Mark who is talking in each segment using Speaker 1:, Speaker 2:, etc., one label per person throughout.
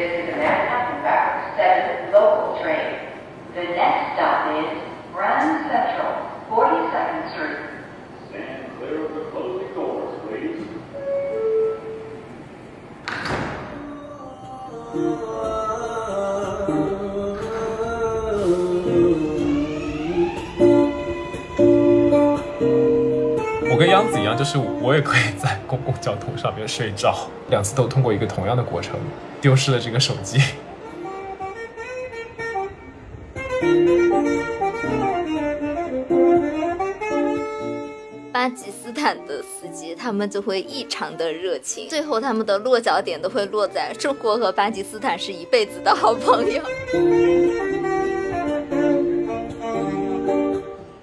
Speaker 1: This is Manhattan Fabric 7 local train. The next stop is Grand Central, 42nd Street.
Speaker 2: 我跟央子一样，就是我也可以在公共交通上面睡着，两次都通过一个同样的过程，丢失了这个手机。
Speaker 3: 巴基斯坦的司机，他们就会异常的热情，最后他们的落脚点都会落在中国和巴基斯坦是一辈子的好朋友。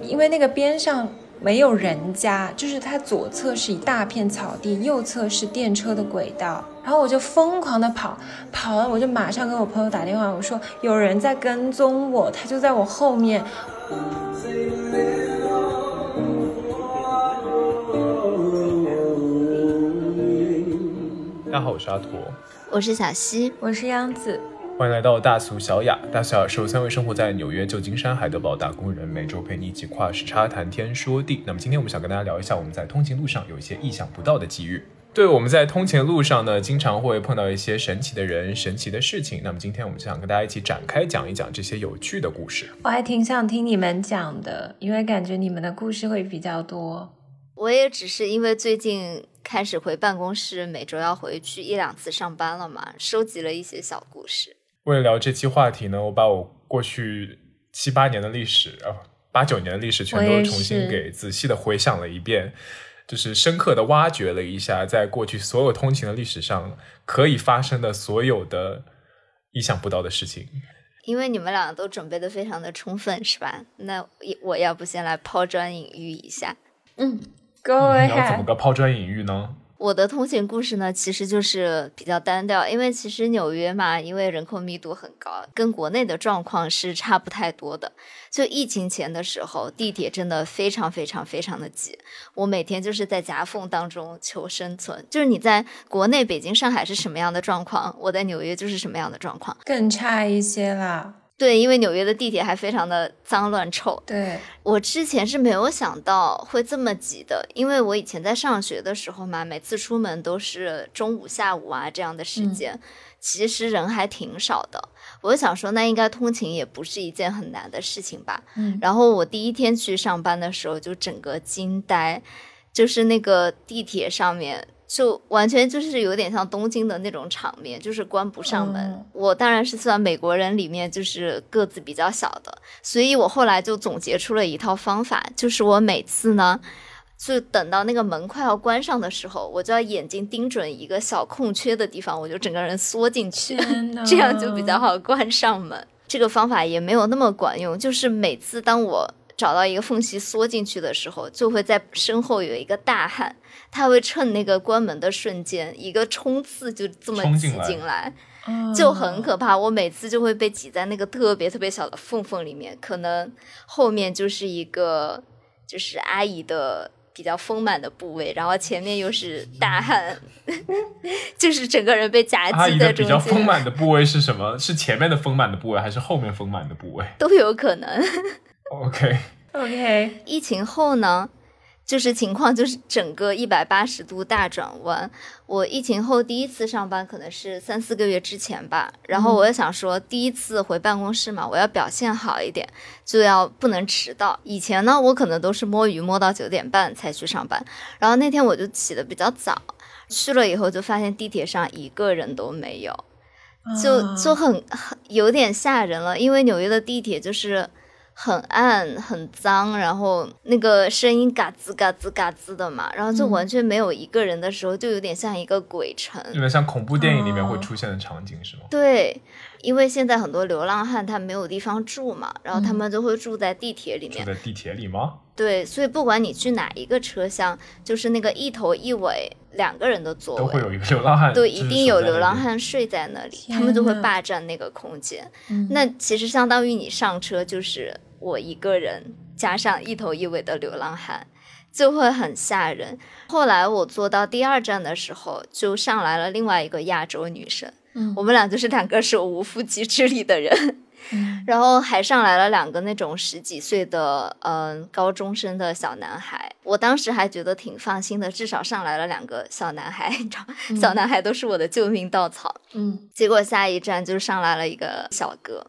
Speaker 4: 因为那个边上没有人家，就是它左侧是一大片草地，右侧是电车的轨道，然后我就疯狂的跑，跑了我就马上跟我朋友打电话，我说有人在跟踪我，他就在我后面。
Speaker 2: 大家好，我是阿驼，
Speaker 3: 我是小溪，
Speaker 4: 我是央子，
Speaker 2: 欢迎来到大俗小雅。大俗小雅是由三位生活在纽约、旧金山、海德堡打工人每周陪你一起跨时差谈天说地。那么今天我们想跟大家聊一下我们在通勤路上有一些意想不到的机遇。对，我们在通勤路上呢，经常会碰到一些神奇的人、神奇的事情。那么今天我们就想跟大家一起展开讲一讲这些有趣的故事。
Speaker 4: 我还挺想听你们讲的，因为感觉你们的故事会比较多。
Speaker 3: 我也只是因为最近开始回办公室，每周要回去一两次上班了嘛，收集了一些小故事。
Speaker 2: 为了聊这期话题呢，我把我过去七八年的历史，啊，八九年的历史全都重新给仔细的回想了一遍，就是深刻的挖掘了一下，在过去所有通勤的历史上可以发生的所有的意想不到的事情。
Speaker 3: 因为你们俩都准备的非常的充分，是吧？那我要不先来抛砖引玉一下？
Speaker 4: 嗯各位
Speaker 2: 你要怎么。个抛砖引玉呢？
Speaker 3: 我的通勤故事呢，其实就是比较单调，因为其实纽约嘛，因为人口密度很高，跟国内的状况是差不太多的。就疫情前的时候，地铁真的非常非常非常的挤，我每天就是在夹缝当中求生存。就是你在国内，北京、上海是什么样的状况，我在纽约就是什么样的状况。
Speaker 4: 更差一些啦。
Speaker 3: 对，因为纽约的地铁还非常的脏乱臭，
Speaker 4: 对，
Speaker 3: 我之前是没有想到会这么挤的，因为我以前在上学的时候嘛，每次出门都是中午、下午啊这样的时间，其实人还挺少的。我就想说，那应该通勤也不是一件很难的事情吧。
Speaker 4: 嗯
Speaker 3: 然后我第一天去上班的时候，就整个惊呆，就是那个地铁上面。就完全就是有点像东京的那种场面，就是关不上门。
Speaker 4: 嗯
Speaker 3: 我当然是算美国人里面就是个子比较小的，所以我后来就总结出了一套方法，就是我每次呢，就等到那个门快要关上的时候，我就要眼睛盯准一个小空缺的地方，我就整个人缩进去，这样就比较好关上门。这个方法也没有那么管用，就是每次当我找到一个缝隙缩进去的时候，就会在身后有一个大汉，他会趁那个关门的瞬间，一个冲刺就这么挤
Speaker 2: 冲进来
Speaker 3: 进来。
Speaker 4: 嗯
Speaker 3: 就很可怕。我每次就会被挤在那个特别特别小的缝缝里面，可能后面就是一个就是阿姨的比较丰满的部位，然后前面又是大汉，就是整个人被夹
Speaker 2: 阿姨的比
Speaker 3: 击在中间，
Speaker 2: 较丰满的部位是什么？是前面的丰满的部位，还是后面丰满的部位
Speaker 3: 都有可能。
Speaker 4: ？OK，OK，
Speaker 3: 疫情后呢，就是情况就是整个一百八十度大转弯。我疫情后第一次上班可能是三四个月之前吧，然后我也想说，第一次回办公室嘛，我要表现好一点，就要不能迟到。以前呢，我可能都是摸鱼摸到九点半才去上班，然后那天我就起的比较早，去了以后就发现地铁上一个人都没有。就
Speaker 4: 啊
Speaker 3: 就很很有点吓人了，因为纽约的地铁就是很暗、很脏，然后那个声音嘎吱嘎吱嘎吱的嘛，然后就
Speaker 4: 嗯
Speaker 3: 完全没有一个人的时候，就有点像一个鬼城。
Speaker 2: 有点像恐怖电影里面会
Speaker 4: 哦
Speaker 2: 出现的场景，是吗？
Speaker 3: 对，因为现在很多流浪汉他没有地方住嘛，然后他们就会住在地铁里面。
Speaker 2: 住在地铁里吗？
Speaker 3: 对，所以不管你去哪一个车厢，就是那个一头一尾两个人的座位，
Speaker 2: 都会有一个流浪汉，
Speaker 3: 对，一定有流。浪汉睡在那里，他们就会霸占那个空间。
Speaker 4: 嗯
Speaker 3: 那其实相当于你上车就是我一个人加上一头一尾的流浪汉，就会很吓人。后来我坐到第二站的时候，就上来了另外一个亚洲女生，
Speaker 4: 嗯。
Speaker 3: 我们俩就是两个手无缚鸡之力的人。
Speaker 4: 嗯。
Speaker 3: 然后还上来了两个那种十几岁的嗯、高中生的小男孩，我当时还觉得挺放心的，至少上来了两个小男孩，你知道，小男孩都是我的救命稻草。
Speaker 4: 嗯。
Speaker 3: 结果下一站就上来了一个小哥，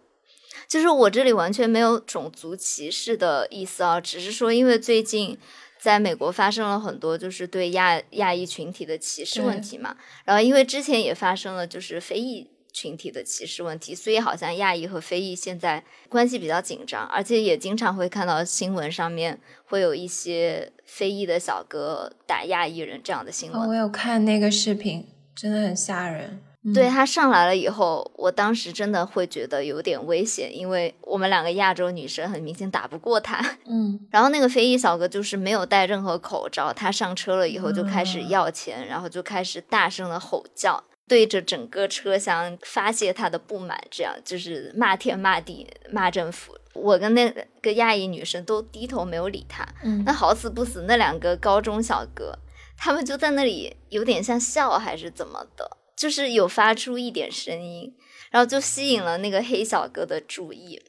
Speaker 3: 就是我这里完全没有种族歧视的意思啊，只是说因为最近在美国发生了很多就是对亚亚裔群体的歧视问题嘛，然后因为之前也发生了就是非裔群体的歧视问题，所以好像亚裔和非裔现在关系比较紧张，而且也经常会看到新闻上面会有一些非裔的小哥打亚裔人这样的新闻
Speaker 4: 哦，。我有看那个视频，真的很吓人。嗯
Speaker 3: 对他上来了以后，我当时真的会觉得有点危险，因为我们两个亚洲女生很明显打不过他。
Speaker 4: 嗯
Speaker 3: 然后那个非裔小哥就是没有戴任何口罩，他上车了以后就开始要钱，然后就开始大声的吼叫，对着整个车厢发泄他的不满，这样就是骂天骂地骂政府。我跟那个亚裔女生都低头没有理他。
Speaker 4: 嗯
Speaker 3: 那好死不死，那两个高中小哥，他们就在那里有点像笑还是怎么的，就是有发出一点声音，然后就吸引了那个黑小哥的注意。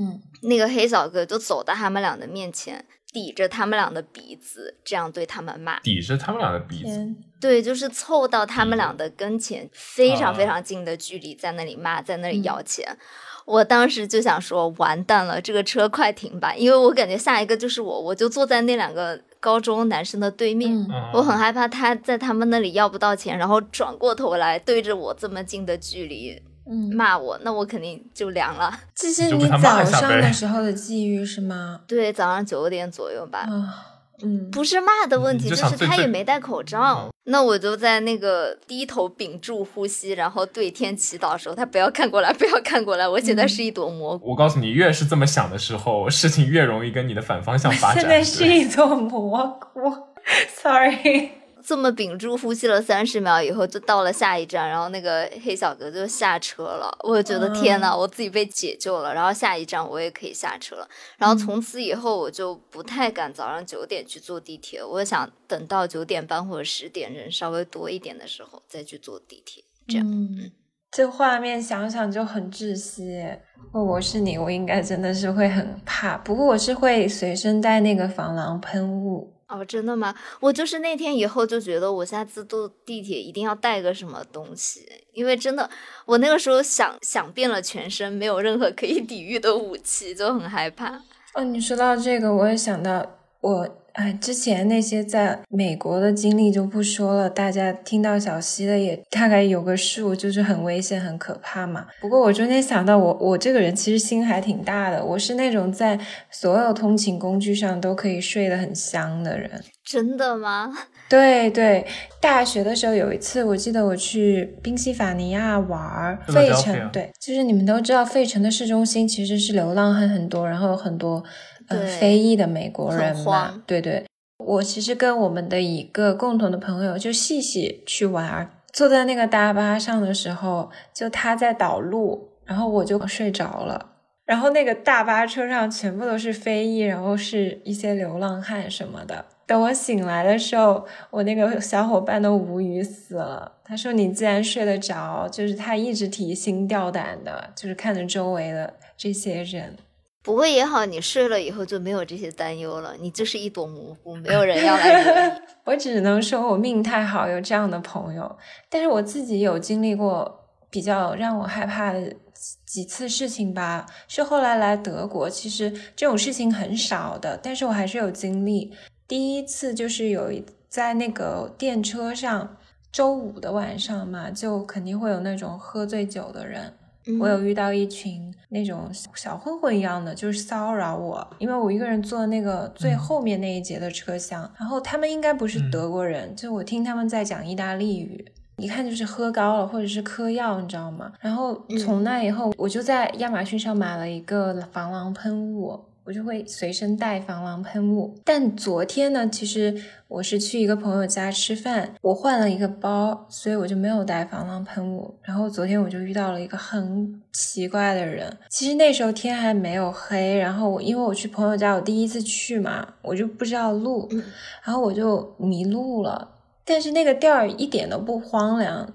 Speaker 4: 嗯
Speaker 3: 那个黑小哥就走到他们俩的面前，抵着他们俩的鼻子，这样对他们骂。
Speaker 2: 抵着他们俩的鼻子，
Speaker 3: 对，就是凑到他们俩的跟前，非常
Speaker 2: 啊
Speaker 3: 非常近的距离，在那里骂，在那里要钱。我当时就想说，完蛋了，这个车快停吧，因为我感觉下一个就是我，我就坐在那两个高中男生的对面。我很害怕他在他们那里要不到钱，然后转过头来对着我这么近的距离
Speaker 4: 嗯，
Speaker 3: 骂我，那我肯定就凉了。
Speaker 4: 这是你早上的时候的际遇是吗？
Speaker 3: 对，早上九点左右吧。
Speaker 4: 啊，嗯，
Speaker 3: 不是骂的问题，
Speaker 2: 你就
Speaker 3: 就是他也没戴口罩。那我就在那个低头屏住呼吸，然后对天祈祷的时候，他不要看过来，不要看过来。我现在
Speaker 2: 嗯
Speaker 3: 是一朵蘑菇。
Speaker 2: 我告诉你，越是这么想的时候，事情越容易跟你的反方向发展。
Speaker 4: 现在是一朵蘑菇，sorry。
Speaker 3: 这么屏住呼吸了三十秒以后，就到了下一站，然后那个黑小哥就下车了。我觉得天呐，我自己被解救了。然后下一站我也可以下车了。然后从此以后，我就不太敢早上九点去坐地铁。我想等到九点半或者十点人稍微多一点的时候再去坐地铁。这样。
Speaker 4: 嗯，这画面想想就很窒息。如果我是你，我应该真的是会很怕。不过我是会随身带那个防狼喷雾。
Speaker 3: 哦，真的吗？我就是那天以后就觉得，我下次坐地铁一定要带个什么东西，因为真的，我那个时候想想遍了全身，没有任何可以抵御的武器，就很害怕。
Speaker 4: 哦，你说到这个，我也想到我哎，之前那些在美国的经历就不说了，大家听到小溪的也大概有个数，就是很危险、很可怕嘛。不过我中间想到我，我这个人其实心还挺大的，我是那种在所有通勤工具上都可以睡得很香的人。
Speaker 3: 真的吗？
Speaker 4: 对对，大学的时候有一次，我记得我去宾夕法尼亚玩费城，对，就是你们都知道，费城的市中心其实是流浪汉很多，然后有很多呃非裔的美国人
Speaker 3: 很
Speaker 4: 嘛，对对。我其实跟我们的一个共同的朋友就细细去玩儿，坐在那个大巴上的时候，就他在导路，然后我就睡着了。然后那个大巴车上全部都是非裔，然后是一些流浪汉什么的。等我醒来的时候，我那个小伙伴都无语死了。他说：“你既然睡得着，就是他一直提心吊胆的，就是看着周围的这些人。
Speaker 3: 不过也好，你睡了以后就没有这些担忧了，你就是一朵蘑菇，没有人要来。
Speaker 4: 我只能说我命太好，有这样的朋友。但是我自己有经历过比较让我害怕的几次事情吧，是后来来德国，其实这种事情很少的，但是我还是有经历。第一次就是有一在那个电车上，周五的晚上嘛，就肯定会有那种喝醉酒的人。
Speaker 3: 嗯
Speaker 4: 我有遇到一群那种小混混一样的，就是骚扰我，因为我一个人坐那个最后面那一节的车厢，然后他们应该不是德国人，就我听他们在讲意大利语，一看就是喝高了或者是嗑药，你知道吗？然后从那以后，我就在亚马逊上买了一个防狼喷雾。我就会随身带防狼喷雾，但昨天呢，其实我是去一个朋友家吃饭，我换了一个包，所以我就没有带防狼喷雾。然后昨天我就遇到了一个很奇怪的人，其实那时候天还没有黑，然后我因为我去朋友家，我第一次去嘛，我就不知道路，然后我就迷路了。但是那个地儿一点都不荒凉，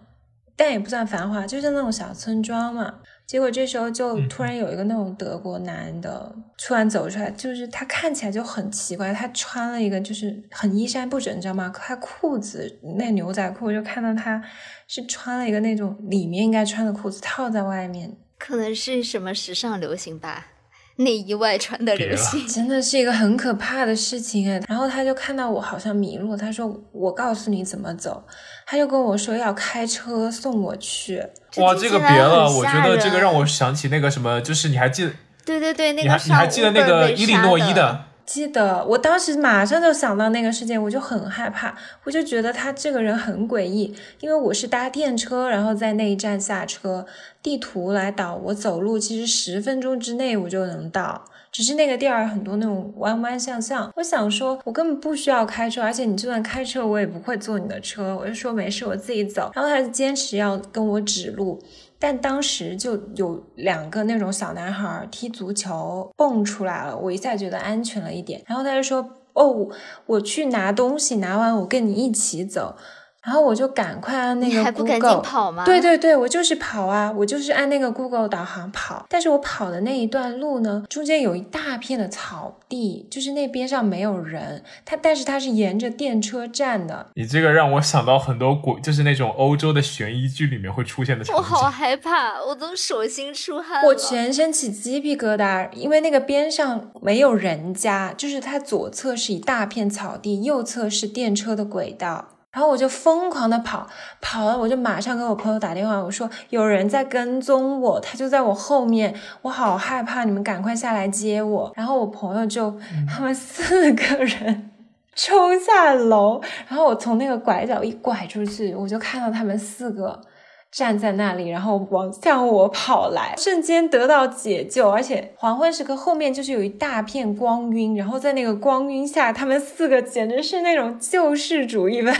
Speaker 4: 但也不算繁华，就是那种小村庄嘛。结果这时候就突然有一个那种德国男的突然走出来，就是他看起来就很奇怪，他穿了一个就是很衣衫不整，你知道吗？他裤子那牛仔裤，就看到他是穿了一个那种里面应该穿的裤子套在外面，
Speaker 3: 可能是什么时尚流行吧，内衣外穿的流行。
Speaker 4: 真的是一个很可怕的事情哎。然后他就看到我好像迷路，他说我告诉你怎么走，他就跟我说要开车送我去。
Speaker 2: 哇，这个别了，我觉得这个让我想起那个什么，就是你还记得
Speaker 3: 对对对，那
Speaker 2: 你还
Speaker 3: 个
Speaker 2: 你还记得那个
Speaker 3: 被
Speaker 2: 伊利诺伊
Speaker 3: 杀的，
Speaker 4: 记得，我当时马上就想到那个事件，我就很害怕，我就觉得他这个人很诡异，因为我是搭电车，然后在那一站下车，地图来导我走路，其实十分钟之内我就能到，只是那个地儿很多那种弯弯向向，我想说，我根本不需要开车，而且你就算开车，我也不会坐你的车，我就说没事，我自己走，然后他就坚持要跟我指路，但当时就有两个那种小男孩踢足球蹦出来了，我一下觉得安全了一点。然后他就说：“哦，我去拿东西，拿完我跟你一起走。”然后我就赶快按那个
Speaker 3: 你还不
Speaker 4: Google，
Speaker 3: 赶紧跑吗？
Speaker 4: 对对对，我就是跑啊，我就是按那个 Google 导航跑。但是我跑的那一段路呢，中间有一大片的草地，就是那边上没有人，它但是它是沿着电车站的，
Speaker 2: 你这个让我想到很多鬼，就是那种欧洲的悬疑剧里面会出现的场
Speaker 3: 我好。害怕，我都手心出汗了。
Speaker 4: 我全身起鸡皮疙瘩，因为那个边上没有人家，就是它左侧是一大片草地，右侧是电车的轨道。然后我就疯狂的跑，跑了我就马上给我朋友打电话，我说有人在跟踪我，他就在我后面，我好害怕，你们赶快下来接我。然后我朋友就他们四个人冲下楼，然后我从那个拐角一拐出去，我就看到他们四个。站在那里，然后往向我跑来，瞬间得到解救，而且黄昏时刻后面就是有一大片光晕，然后在那个光晕下，他们四个简直是那种救世主一般，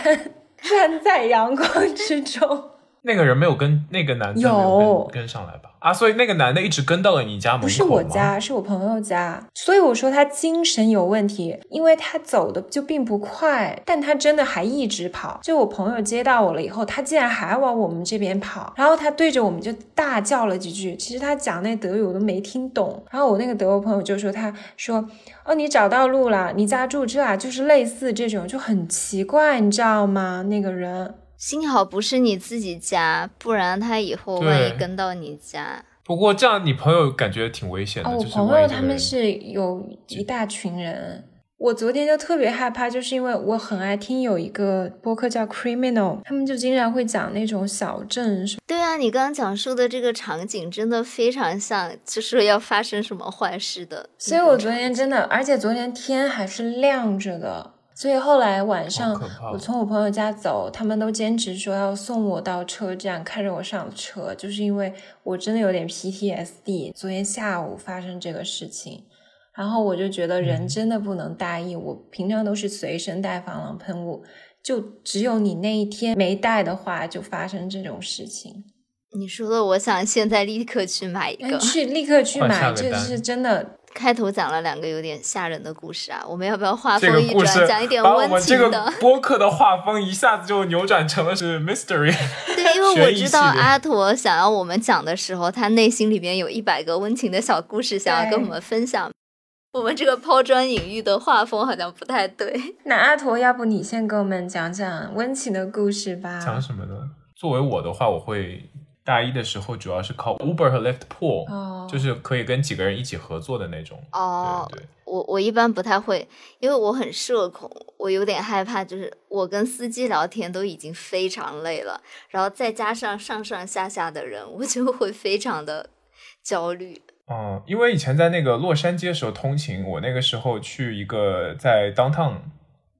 Speaker 4: 站在阳光之中。
Speaker 2: 那个人没有跟那个男的没
Speaker 4: 有
Speaker 2: 有跟跟上来吧？啊，所以那个男的一直跟到了你家门口
Speaker 4: 不是我家，是我朋友家，所以我说他精神有问题，因为他走的就并不快，但他真的还一直跑。就我朋友接到我了以后，他竟然还往我们这边跑，然后他对着我们就大叫了几句，其实他讲那德语我都没听懂。然后我那个德国朋友就说，他说，哦，你找到路了，你家住这啊，就是类似这种，就很奇怪，你知道吗？那个人。
Speaker 3: 幸好不是你自己家，不然他以后万一跟到你家，
Speaker 2: 不过这样你朋友感觉挺危险的，
Speaker 4: 哦，我
Speaker 2: 就是
Speaker 4: 朋友他们是有一大群人。我昨天就特别害怕，就是因为我很爱听有一个播客叫 Criminal，他们就经常会讲那种小镇什么。
Speaker 3: 对啊，你刚刚讲述的这个场景真的非常像，就是要发生什么坏事的。
Speaker 4: 所以我昨天真的，而且昨天天还是亮着的，所以后来晚上我从我朋友家走，他们都坚持说要送我到车站，看着我上车，就是因为我真的有点 PTSD。昨天下午发生这个事情。然后我就觉得人
Speaker 2: 嗯
Speaker 4: 真的不能大意，我平常都是随身带防狼喷雾，就只有你那一天没带的话，就发生这种事情。
Speaker 3: 你说的，我想现在立刻去买一个。
Speaker 4: 去立刻去买，这是真的。
Speaker 3: 开头讲了两个有点吓人的故事啊，我们要不要画
Speaker 2: 这
Speaker 3: 风一转，讲一点温
Speaker 2: 们这个
Speaker 3: 情的？
Speaker 2: 播客的画风一下子就扭转成了是 mystery。
Speaker 3: 对，因为我 知道阿陀想要我们讲的时候，他内心里面有一百个温情的小故事想要跟我们分享。我们这个抛砖引玉的画风好像不太对。
Speaker 4: 那阿驼，要不你先给我们讲讲温情的故事吧？
Speaker 2: 讲什么呢？作为我的话，我会大一的时候主要是靠 Uber 和 Lyft Pool，、
Speaker 4: 哦
Speaker 2: 就是可以跟几个人一起合作的那种。
Speaker 3: 哦
Speaker 2: 对对
Speaker 3: 我我一般不太会，因为我很社恐，我有点害怕，就是我跟司机聊天都已经非常累了，然后再加上上上下下的人，我就会非常的焦虑。
Speaker 2: 嗯，因为以前在那个洛杉矶的时候通勤，我那个时候去一个在 downtown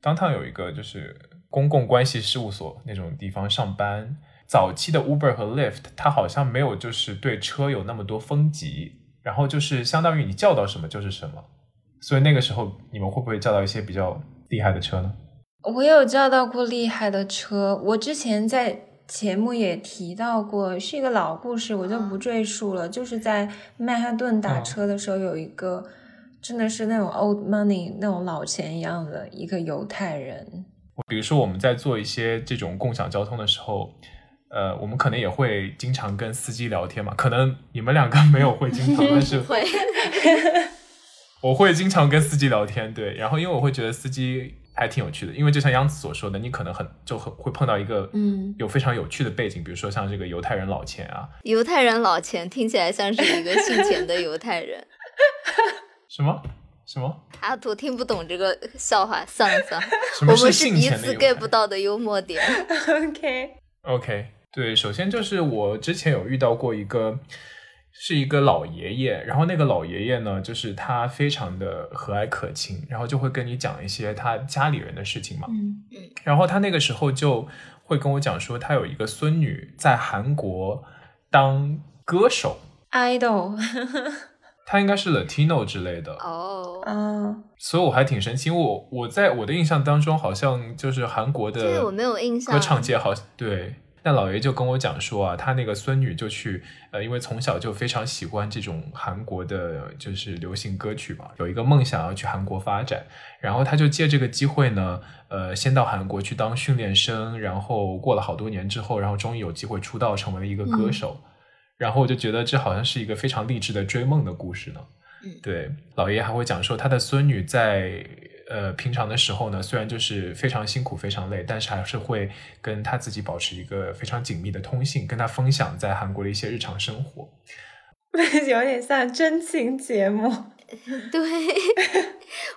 Speaker 2: downtown 有一个就是公共关系事务所那种地方上班。早期的 Uber 和 Lyft，它好像没有就是对车有那么多分级，然后就是相当于你叫到什么就是什么。所以那个时候你们会不会叫到一些比较厉害的车呢？
Speaker 4: 我有叫到过厉害的车，我之前在节目也提到过，是一个老故事，我就不赘述了。就是在曼哈顿打车的时候，有一个真的是那种 old money 那种老钱一样的一个犹太人，
Speaker 2: 比如说我们在做一些这种共享交通的时候，呃，我们可能也会经常跟司机聊天嘛，可能你们两个没有会经常，但是
Speaker 3: 会，
Speaker 2: 我会经常跟司机聊天，对，然后因为我会觉得司机还挺有趣的，因为就像央子所说的，你可能很就很会碰到一个
Speaker 4: 嗯
Speaker 2: 有非常有趣的背景，比如说像这个犹太人老钱啊，
Speaker 3: 犹太人老钱听起来像是一个姓钱的犹太人。
Speaker 2: 什么？什么？
Speaker 3: 阿图听不懂这个笑话，算了算了，
Speaker 2: 什么是
Speaker 3: 我们是彼此 get 不到的幽默点。
Speaker 2: OK，OK，对，首先就是我之前有遇到过一个，是一个老爷爷，然后那个老爷爷呢，就是他非常的和蔼可亲，然后就会跟你讲一些他家里人的事情嘛。
Speaker 4: 嗯嗯
Speaker 2: 然后他那个时候就会跟我讲说，他有一个孙女在韩国当歌手
Speaker 4: ，，idol，
Speaker 2: 他应该是 Latino 之类的，
Speaker 3: 哦，
Speaker 4: 嗯，
Speaker 2: 所以我还挺神奇，因为我我在我的印象当中，好像就是韩国的
Speaker 3: 这个我没有印象
Speaker 2: 歌唱界好对。那老爷就跟我讲说啊，他那个孙女就去，呃，因为从小就非常喜欢这种韩国的，就是流行歌曲嘛，有一个梦想要去韩国发展，然后他就借这个机会呢，呃，先到韩国去当训练生，然后过了好多年之后，然后终于有机会出道成为了一个歌手，然后我就觉得这好像是一个非常励志的追梦的故事呢。
Speaker 3: 嗯。
Speaker 2: 对，老爷还会讲说他的孙女在呃平常的时候呢，虽然就是非常辛苦、非常累，但是还是会跟他自己保持一个非常紧密的通信，跟他分享在韩国的一些日常生活。
Speaker 4: 有点像真情节目。
Speaker 3: 对，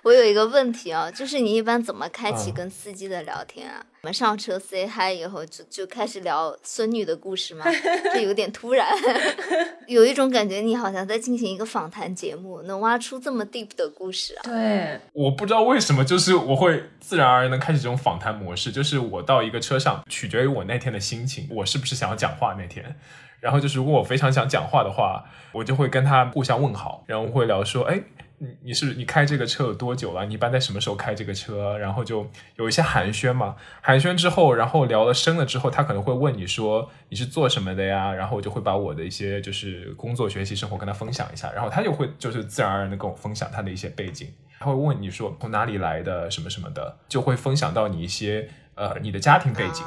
Speaker 3: 我有一个问题啊，就是你一般怎么开启
Speaker 2: 嗯
Speaker 3: 跟司机的聊天啊？我们上车 say hi 以后就就开始聊孙女的故事吗？这有点突然，有一种感觉你好像在进行一个访谈节目，能挖出这么 deep 的故事啊！
Speaker 4: 对，
Speaker 2: 我不知道为什么，就是我会自然而然的开始这种访谈模式，就是我到一个车上，取决于我那天的心情，我是不是想要讲话那天。然后就是如果我非常想讲话的话，我就会跟他互相问好，然后会聊说，哎，你你是你开这个车有多久了？你一般在什么时候开这个车？然后就有一些寒暄嘛，寒暄之后，然后聊了深了之后，他可能会问你说你是做什么的呀？然后我就会把我的一些就是工作、学习、生活跟他分享一下，然后他就会就是自然而然的跟我分享他的一些背景，他会问你说从哪里来的什么什么的，就会分享到你一些呃你的家庭背景。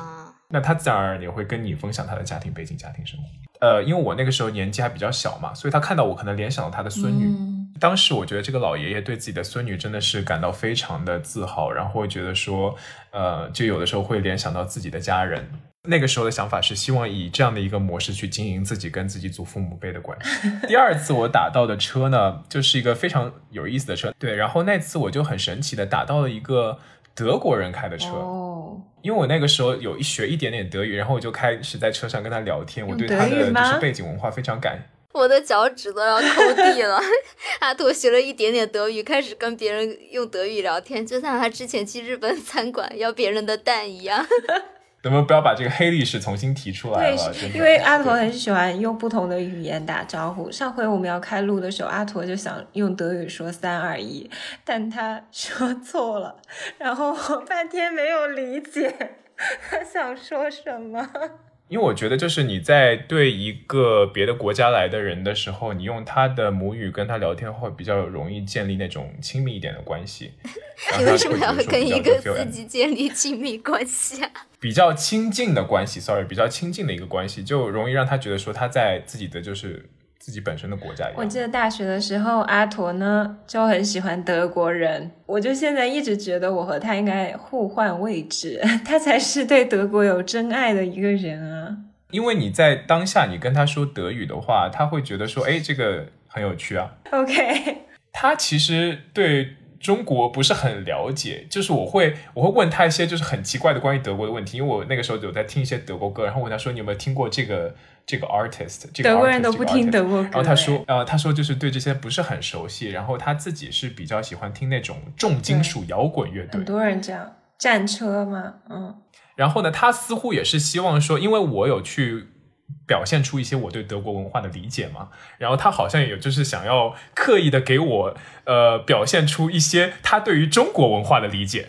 Speaker 3: 啊
Speaker 2: 那他自然而然也会跟你分享他的家庭背景、家庭生活。呃，因为我那个时候年纪还比较小嘛，所以他看到我可能联想到他的孙女。
Speaker 4: 嗯
Speaker 2: 当时我觉得这个老爷爷对自己的孙女真的是感到非常的自豪，然后会觉得说，呃，就有的时候会联想到自己的家人。那个时候的想法是希望以这样的一个模式去经营自己跟自己祖父母辈的关系。第二次我打到的车呢，就是一个非常有意思的车，对，然后那次我就很神奇的打到了一个德国人开的车。
Speaker 4: 哦，
Speaker 2: 因为我那个时候有一学一点点德语，然后我就开始在车上跟他聊天，我对他的就是背景文化非常感。
Speaker 3: 我的脚趾都要抠地了。阿拓学了一点点德语，开始跟别人用德语聊天，就像他之前去日本餐馆要别人的蛋一样。
Speaker 2: 能不能不要把这个黑历史重新提出来
Speaker 4: 对，
Speaker 2: 了？对
Speaker 4: 因为阿驼很喜欢用不同的语言打招呼。上回我们要开录的时候，阿驼就想用德语说三二一，但他说错了，然后我半天没有理解他想说什么。
Speaker 2: 因为我觉得就是你在对一个别的国家来的人的时候，你用他的母语跟他聊天，会比较容易建立那种亲密一点的关系。
Speaker 3: 你为什么要跟一个
Speaker 2: 自
Speaker 3: 司机建立亲密关系啊？
Speaker 2: 比较亲近的关系？Sorry，比较亲近的一个关系，就容易让他觉得说他在自己的就是自己本身的国家一样。
Speaker 4: 我记得大学的时候，阿驼呢就很喜欢德国人，我就现在一直觉得我和他应该互换位置，他才是对德国有真爱的一个人啊。
Speaker 2: 因为你在当下你跟他说德语的话，他会觉得说，哎，这个很有趣啊。
Speaker 4: OK，
Speaker 2: 他其实对中国不是很了解，就是我会我会问他一些就是很奇怪的关于德国的问题，因为我那个时候有在听一些德国歌，然后问他说你有没有听过这个这个 artist，这个
Speaker 4: 德国人都不听德国歌。
Speaker 2: 然后他说，呃，他说就是对这些不是很熟悉，然后他自己是比较喜欢听那种重金属摇滚乐队
Speaker 4: 很。多人这样，战车嘛，嗯。
Speaker 2: 然后呢，他似乎也是希望说，因为我有去表现出一些我对德国文化的理解嘛，然后他好像也就是想要刻意的给我呃表现出一些他对于中国文化的理解，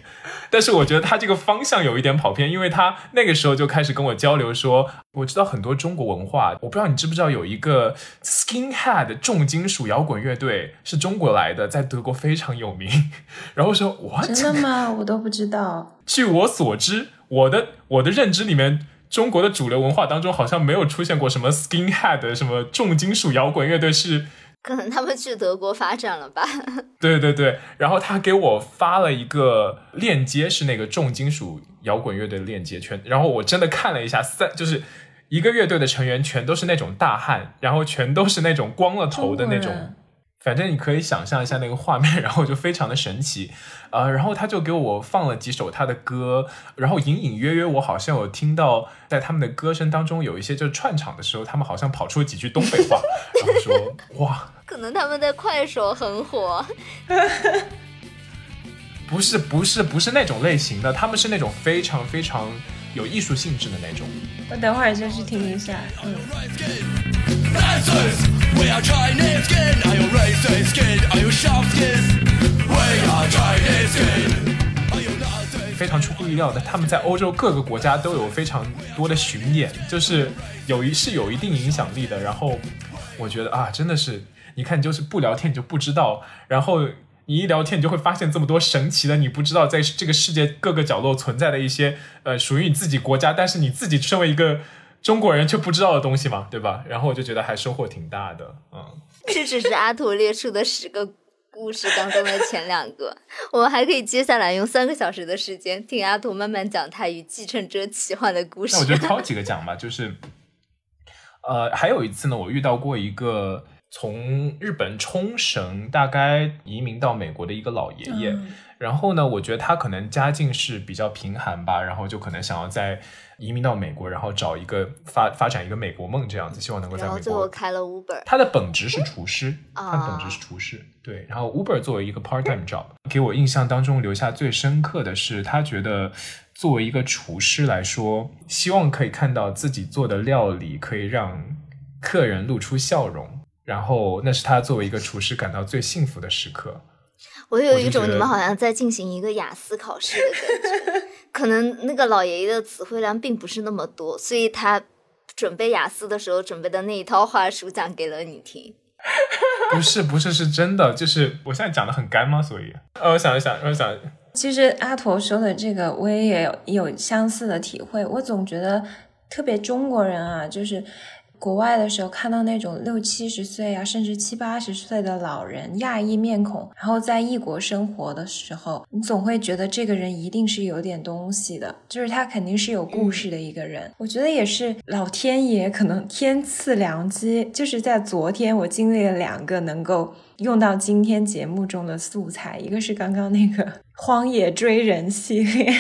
Speaker 2: 但是我觉得他这个方向有一点跑偏，因为他那个时候就开始跟我交流说，我知道很多中国文化，我不知道你知不知道有一个 Skinhead 重金属摇滚乐队是中国来的，在德国非常有名，然后说 what
Speaker 4: 真的吗？我都不知道。
Speaker 2: 据我所知，我的我的认知里面，中国的主流文化当中好像没有出现过什么 skinhead 什么重金属摇滚乐队是。
Speaker 3: 可能他们去德国发展了吧？
Speaker 2: 对对对，然后他给我发了一个链接，是那个重金属摇滚乐队的链接，全，然后我真的看了一下，三就是一个乐队的成员全都是那种大汉，然后全都是那种光了头的那种。反正你可以想象一下那个画面，然后就非常的神奇，呃，然后他就给我放了几首他的歌，然后隐隐约约我好像有听到在他们的歌声当中有一些就是串场的时候，他们好像跑出了几句东北话，然后说哇，
Speaker 3: 可能他们的快手很火，
Speaker 2: 不是不是不是那种类型的，他们是那种非常非常有艺术性质的那种。
Speaker 4: 我等会儿就去听一下，嗯。
Speaker 2: Are are you? Are you? We are. 非常出乎意料的，他们在欧洲各个国家都有非常多的巡演，就是有一是有一定影响力的。然后我觉得啊，真的是，你看，就是不聊天你就不知道，然后你一聊天你就会发现这么多神奇的，你不知道在这个世界各个角落存在的一些呃属于你自己国家，但是你自己身为一个。中国人却不知道的东西嘛，对吧？然后我就觉得还收获挺大的，嗯。
Speaker 3: 这只是阿图列出的十个故事当中的前两个，我们还可以接下来用三个小时的时间听阿图慢慢讲他与继承者奇幻的故事。
Speaker 2: 那我就挑几个讲吧，就是，呃，还有一次呢，我遇到过一个从日本冲绳大概移民到美国的一个老爷爷，然后呢，我觉得他可能家境是比较贫寒吧，然后就可能想要在。移民到美国，然后找一个发发展一个美国梦这样子，希望能够在美国。
Speaker 3: 最后开了 Uber。
Speaker 2: 他的本职是厨师，他的本职是厨师。对，然后 Uber 作为一个 part time job，给我印象当中留下最深刻的是，他觉得作为一个厨师来说，希望可以看到自己做的料理可以让客人露出笑容，然后那是他作为一个厨师感到最幸福的时刻。
Speaker 3: 我有一种你们好像在进行一个雅思考试的感觉。可能那个老爷爷的词汇量并不是那么多，所以他准备雅思的时候准备的那一套话术讲给了你听。
Speaker 2: 不是不是是真的，就是我现在讲的很干吗？所以，呃，我想一想，我想，
Speaker 4: 其实阿驼说的这个我也有有相似的体会。我总觉得特别中国人啊，就是。国外的时候看到那种六七十岁啊，甚至七八十岁的老人，亚裔面孔，然后在异国生活的时候，你总会觉得这个人一定是有点东西的，就是他肯定是有故事的一个人。我觉得也是老天爷可能天赐良机，就是在昨天我经历了两个能够用到今天节目中的素材，一个是刚刚那个 荒野追人系列。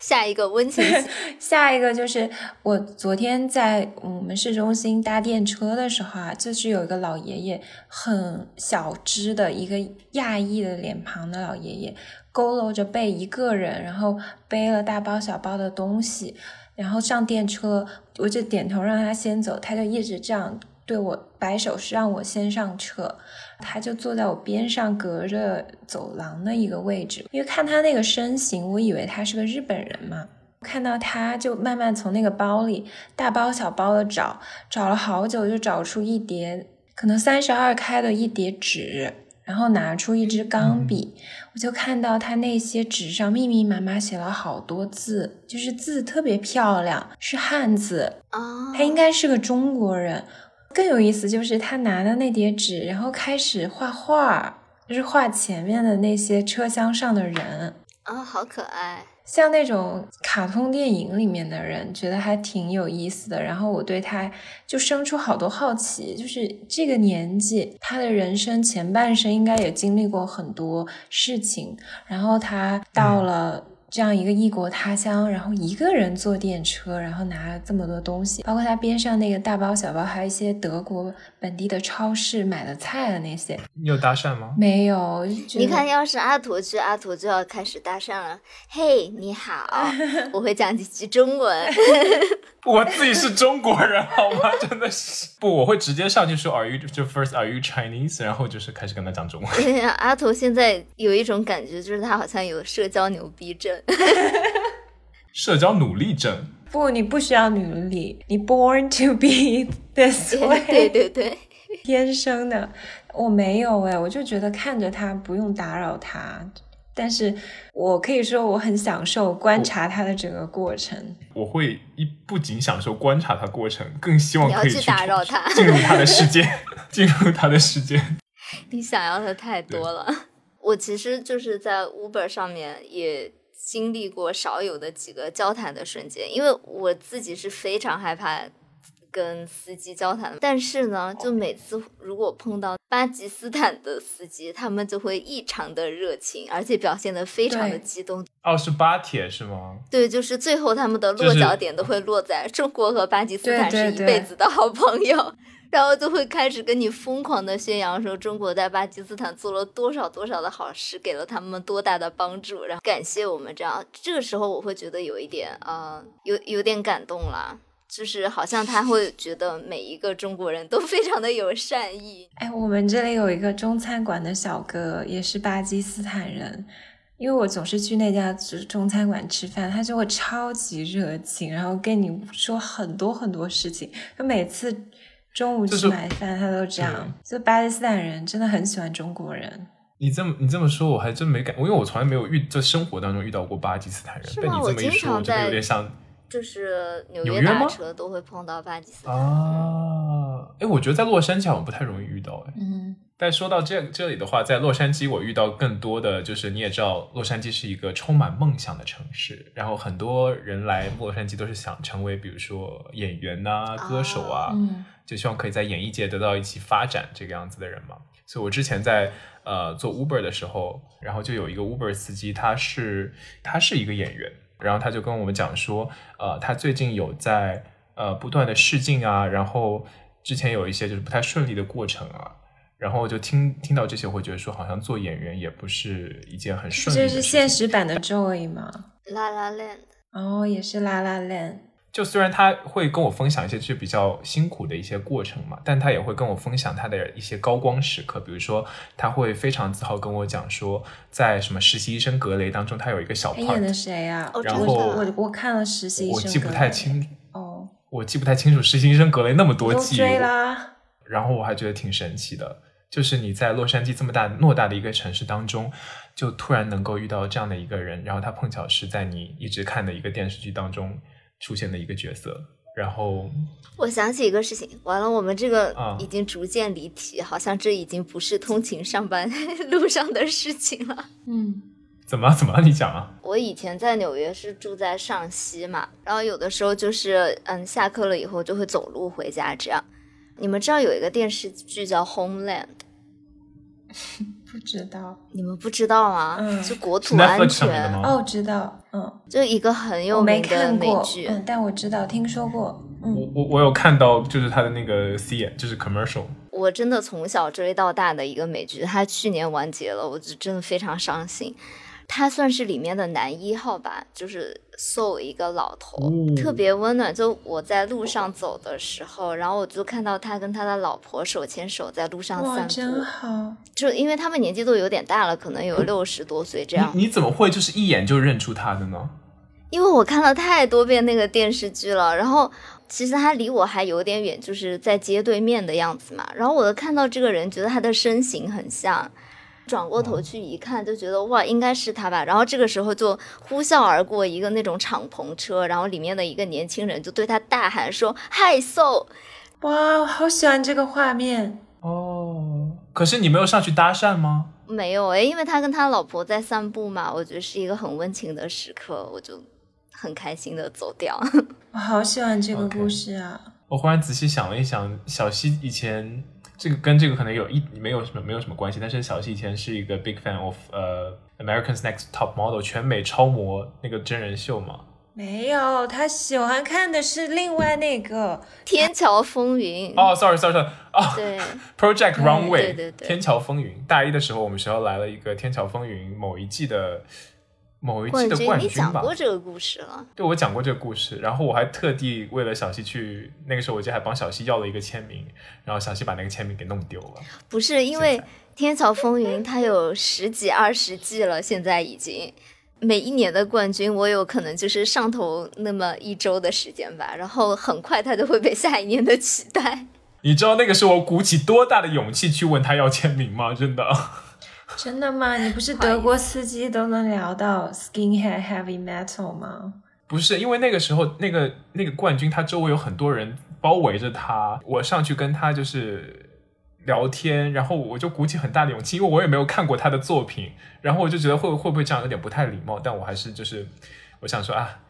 Speaker 3: 下一个温情，
Speaker 4: 下一个就是我昨天在我们市中心搭电车的时候啊，就是有一个老爷爷，很小只的一个亚裔的脸庞的老爷爷，佝偻着背一个人，然后背了大包小包的东西，然后上电车，我就点头让他先走，他就一直这样。对我摆手是让我先上车，他就坐在我边上，隔着走廊的一个位置。因为看他那个身形，我以为他是个日本人嘛。看到他就慢慢从那个包里大包小包的找，找了好久，就找出一叠可能三十二开的一叠纸，然后拿出一支钢笔，我就看到他那些纸上密密麻麻写了好多字，就是字特别漂亮，是汉字
Speaker 3: 啊。
Speaker 4: 他应该是个中国人。更有意思就是他拿的那叠纸，然后开始画画，就是画前面的那些车厢上的人
Speaker 3: 啊，好可爱，
Speaker 4: 像那种卡通电影里面的人，觉得还挺有意思的。然后我对他就生出好多好奇，就是这个年纪，他的人生前半生应该也经历过很多事情，然后他到了。这样一个异国他乡，然后一个人坐电车，然后拿了这么多东西，包括他边上那个大包小包，还有一些德国本地的超市买的菜的那些。
Speaker 2: 你有搭讪吗？
Speaker 4: 没有。
Speaker 3: 你看，要是阿图去，阿图就要开始搭讪了。嘿，你好，我会讲几句中文。
Speaker 2: 我自己是中国人，好吗？真的是不，我会直接上去说 Are you 就 First Are you Chinese？然后就是开始跟他讲中文。
Speaker 3: 阿图现在有一种感觉，就是他好像有社交牛逼症。
Speaker 2: 社交努力症？
Speaker 4: 不，你不需要努力，你 born to be
Speaker 3: 对对 对，
Speaker 4: 天生的。我没有哎，我就觉得看着他不用打扰他。但是我可以说我很享受观察他的整个过程。
Speaker 2: 我会一不仅享受观察他过程，更希望
Speaker 3: 你要
Speaker 2: 可以
Speaker 3: 去打扰他
Speaker 2: 进入他的世界，进入他的世界。
Speaker 3: 你想要的太多了。我其实就是在 Uber 上面也经历过少有的几个交谈的瞬间，因为我自己是非常害怕跟司机交谈。但是呢，就每次如果碰到巴基斯坦的司机，他们就会异常的热情，而且表现得非常的激动。
Speaker 2: 哦，是巴铁是吗？
Speaker 3: 对，就是最后他们的落脚点都会落在中国和巴基斯坦是一辈子的好朋友，然后就会开始跟你疯狂的宣扬说中国在巴基斯坦做了多少多少的好事，给了他们多大的帮助，然后感谢我们这样。这个时候我会觉得有一点啊、呃有有点感动啦。就是好像他会 觉得每一个中国人都非常的有善意，
Speaker 4: 哎，我们这里有一个中餐馆的小哥，也是巴基斯坦人。因为我总是去那家中中餐馆吃饭，他就会超级热情，然后跟你说很多很多事情。就每次中午
Speaker 2: 就是
Speaker 4: 去买饭，他都这样。就巴基斯坦人真的很喜欢中国人。
Speaker 2: 你这么你这么说，我还真没感，因为我从来没有遇在生活当中遇到过巴基斯坦人。被你这么一说，我真的有点像
Speaker 3: 就是纽约打车都会碰到巴基斯坦。
Speaker 2: 啊。哎，我觉得在洛杉矶好像不太容易遇到哎。
Speaker 4: 嗯，
Speaker 2: 但说到这这里的话，在洛杉矶我遇到更多的就是你也知道，洛杉矶是一个充满梦想的城市，然后很多人来洛杉矶都是想成为比如说演员呐、歌手啊，
Speaker 4: 嗯
Speaker 2: 就希望可以在演艺界得到一起发展这个样子的人嘛。所以我之前在呃做 Uber 的时候，然后就有一个 Uber 司机，他是他是一个演员，然后他就跟我们讲说，呃，他最近有在呃不断的试镜啊，然后之前有一些就是不太顺利的过程啊。然后就听听到这些，我会觉得说，好像做演员也不是一件很顺利的事情。
Speaker 4: 这是现实版的 Joy 吗？
Speaker 3: 拉拉链，
Speaker 4: 哦，也是拉拉链。
Speaker 2: 就虽然他会跟我分享一些就比较辛苦的一些过程嘛，但他也会跟我分享他的一些高光时刻。比如说，他会非常自豪跟我讲说，在什么实习医生格雷当中，他有一个小
Speaker 4: 他演的谁啊？
Speaker 3: 哦
Speaker 2: 然
Speaker 4: 我
Speaker 2: 后
Speaker 4: 我我看了实习医生
Speaker 2: 我记不太清，
Speaker 4: 哦，
Speaker 2: 我记不太清楚实习医生格雷那么多
Speaker 4: 都
Speaker 2: 季，
Speaker 4: 追啦。
Speaker 2: 然后我还觉得挺神奇的，就是你在洛杉矶这么大偌大的一个城市当中，就突然能够遇到这样的一个人，然后他碰巧是在你一直看的一个电视剧当中出现的一个角色，然后
Speaker 3: 我想起一个事情，完了，我们这个
Speaker 2: 啊
Speaker 3: 已经逐渐离题，好像这已经不是通勤上班 路上的事情了。
Speaker 4: 嗯，
Speaker 2: 怎么怎么你讲啊？
Speaker 3: 我以前在纽约是住在上西嘛，然后有的时候就是嗯，下课了以后就会走路回家这样。你们知道有一个电视剧叫《Homeland》，
Speaker 4: 不知道。
Speaker 3: 你们不知道吗？
Speaker 4: 嗯
Speaker 3: 就国土安全，
Speaker 4: 哦，知道。嗯，
Speaker 3: 就一个很有名的，美剧。
Speaker 4: 嗯，但我知道，听说过。
Speaker 2: 我
Speaker 4: 嗯，
Speaker 2: 我我有看到，就是他的那个 C 眼，就是 commercial。
Speaker 3: 我真的从小追到大的一个美剧，它去年完结了，我就真的非常伤心。他算是里面的男一号吧，就是 Soul 一个老头，
Speaker 2: 哦
Speaker 3: 特别温暖。就我在路上走的时候，然后我就看到他跟他的老婆手牵手在路上散步
Speaker 4: 真
Speaker 3: 步，
Speaker 4: 好。
Speaker 3: 就因为他们年纪都有点大了，可能有六十多岁这样。
Speaker 2: 你你怎么会就是一眼就认出他的呢？
Speaker 3: 因为我看了太多遍那个电视剧了，然后其实他离我还有点远，就是在街对面的样子嘛。然后我就看到这个人，觉得他的身形很像，转过头去一看，就觉得哇，应该是他吧。然后这个时候就呼啸而过一个那种敞篷车，然后里面的一个年轻人就对他大喊说：“嗨，so！”
Speaker 4: 哇，我好喜欢这个画面。
Speaker 2: 哦，可是你没有上去搭讪吗？
Speaker 3: 没有诶，因为他跟他老婆在散步嘛，我觉得是一个很温情的时刻，我就很开心的走掉。
Speaker 4: 我好喜欢这个故事啊。
Speaker 2: 我忽然仔细想了一想，小溪以前这个跟这个可能有一没有什么没有什么关系，但是小西以前是一个 big fan of 呃 Americans Next Top Model 全美超模那个真人秀嘛。
Speaker 4: 没有，他喜欢看的是另外那个。
Speaker 3: 天桥风云，
Speaker 2: 哦，sorry sorry sorry，哦
Speaker 3: 对。
Speaker 2: Project Runway，
Speaker 3: 对对对
Speaker 2: 天桥风云。大一的时候，我们学校来了一个天桥风云某一季的某一季的
Speaker 3: 冠军，
Speaker 2: 吧。
Speaker 3: 讲过这个故事了。
Speaker 2: 对，我讲过这个故事，然后我还特地为了小西去，那个时候我记得还帮小西要了一个签名，然后小西把那个签名给弄丢了。
Speaker 3: 不是因为《天桥风云》它有十几二十季了，现在已经每一年的冠军，我有可能就是上头那么一周的时间吧，然后很快它就会被下一年的取代。
Speaker 2: 你知道那个时候我鼓起多大的勇气去问他要签名吗？真的，
Speaker 4: 真的吗？你不是德国司机都能聊到 skinhead heavy metal 吗？
Speaker 2: 不是，因为那个时候那个那个冠军他周围有很多人包围着他，我上去跟他就是聊天，然后我就鼓起很大的勇气，因为我也没有看过他的作品，然后我就觉得会会不会这样有点不太礼貌，但我还是就是我想说啊，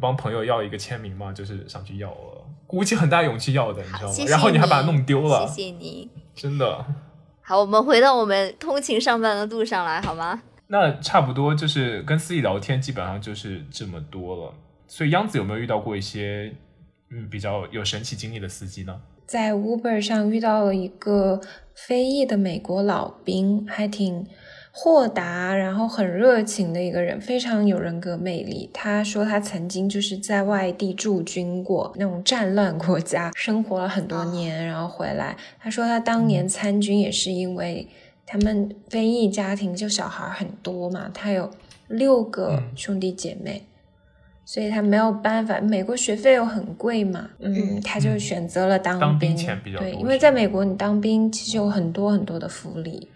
Speaker 2: 帮朋友要一个签名嘛，就是上去要了，鼓起很大勇气要的，你知道吗？
Speaker 3: 谢谢
Speaker 2: 然后你还把它弄丢了，
Speaker 3: 谢谢你。
Speaker 2: 真的。
Speaker 3: 好，我们回到我们通勤上班的路上来，好吗？
Speaker 2: 那差不多就是跟司机聊天，基本上就是这么多了。所以央子有没有遇到过一些嗯比较有神奇经历的司机呢？
Speaker 4: 在 Uber 上遇到了一个非裔的美国老兵，还挺豁达，然后很热情的一个人，非常有人格魅力。他说他曾经就是在外地驻军过，那种战乱国家生活了很多年，然后回来。他说他当年参军也是因为他们非裔家庭就小孩很多嘛，他有六个
Speaker 2: 嗯
Speaker 4: 兄弟姐妹。所以他没有办法，美国学费又很贵嘛，嗯，他就选择了当
Speaker 2: 当兵
Speaker 4: 兵。
Speaker 2: 钱比较
Speaker 4: 对，因为在美国你当兵其实有很多很多的福利。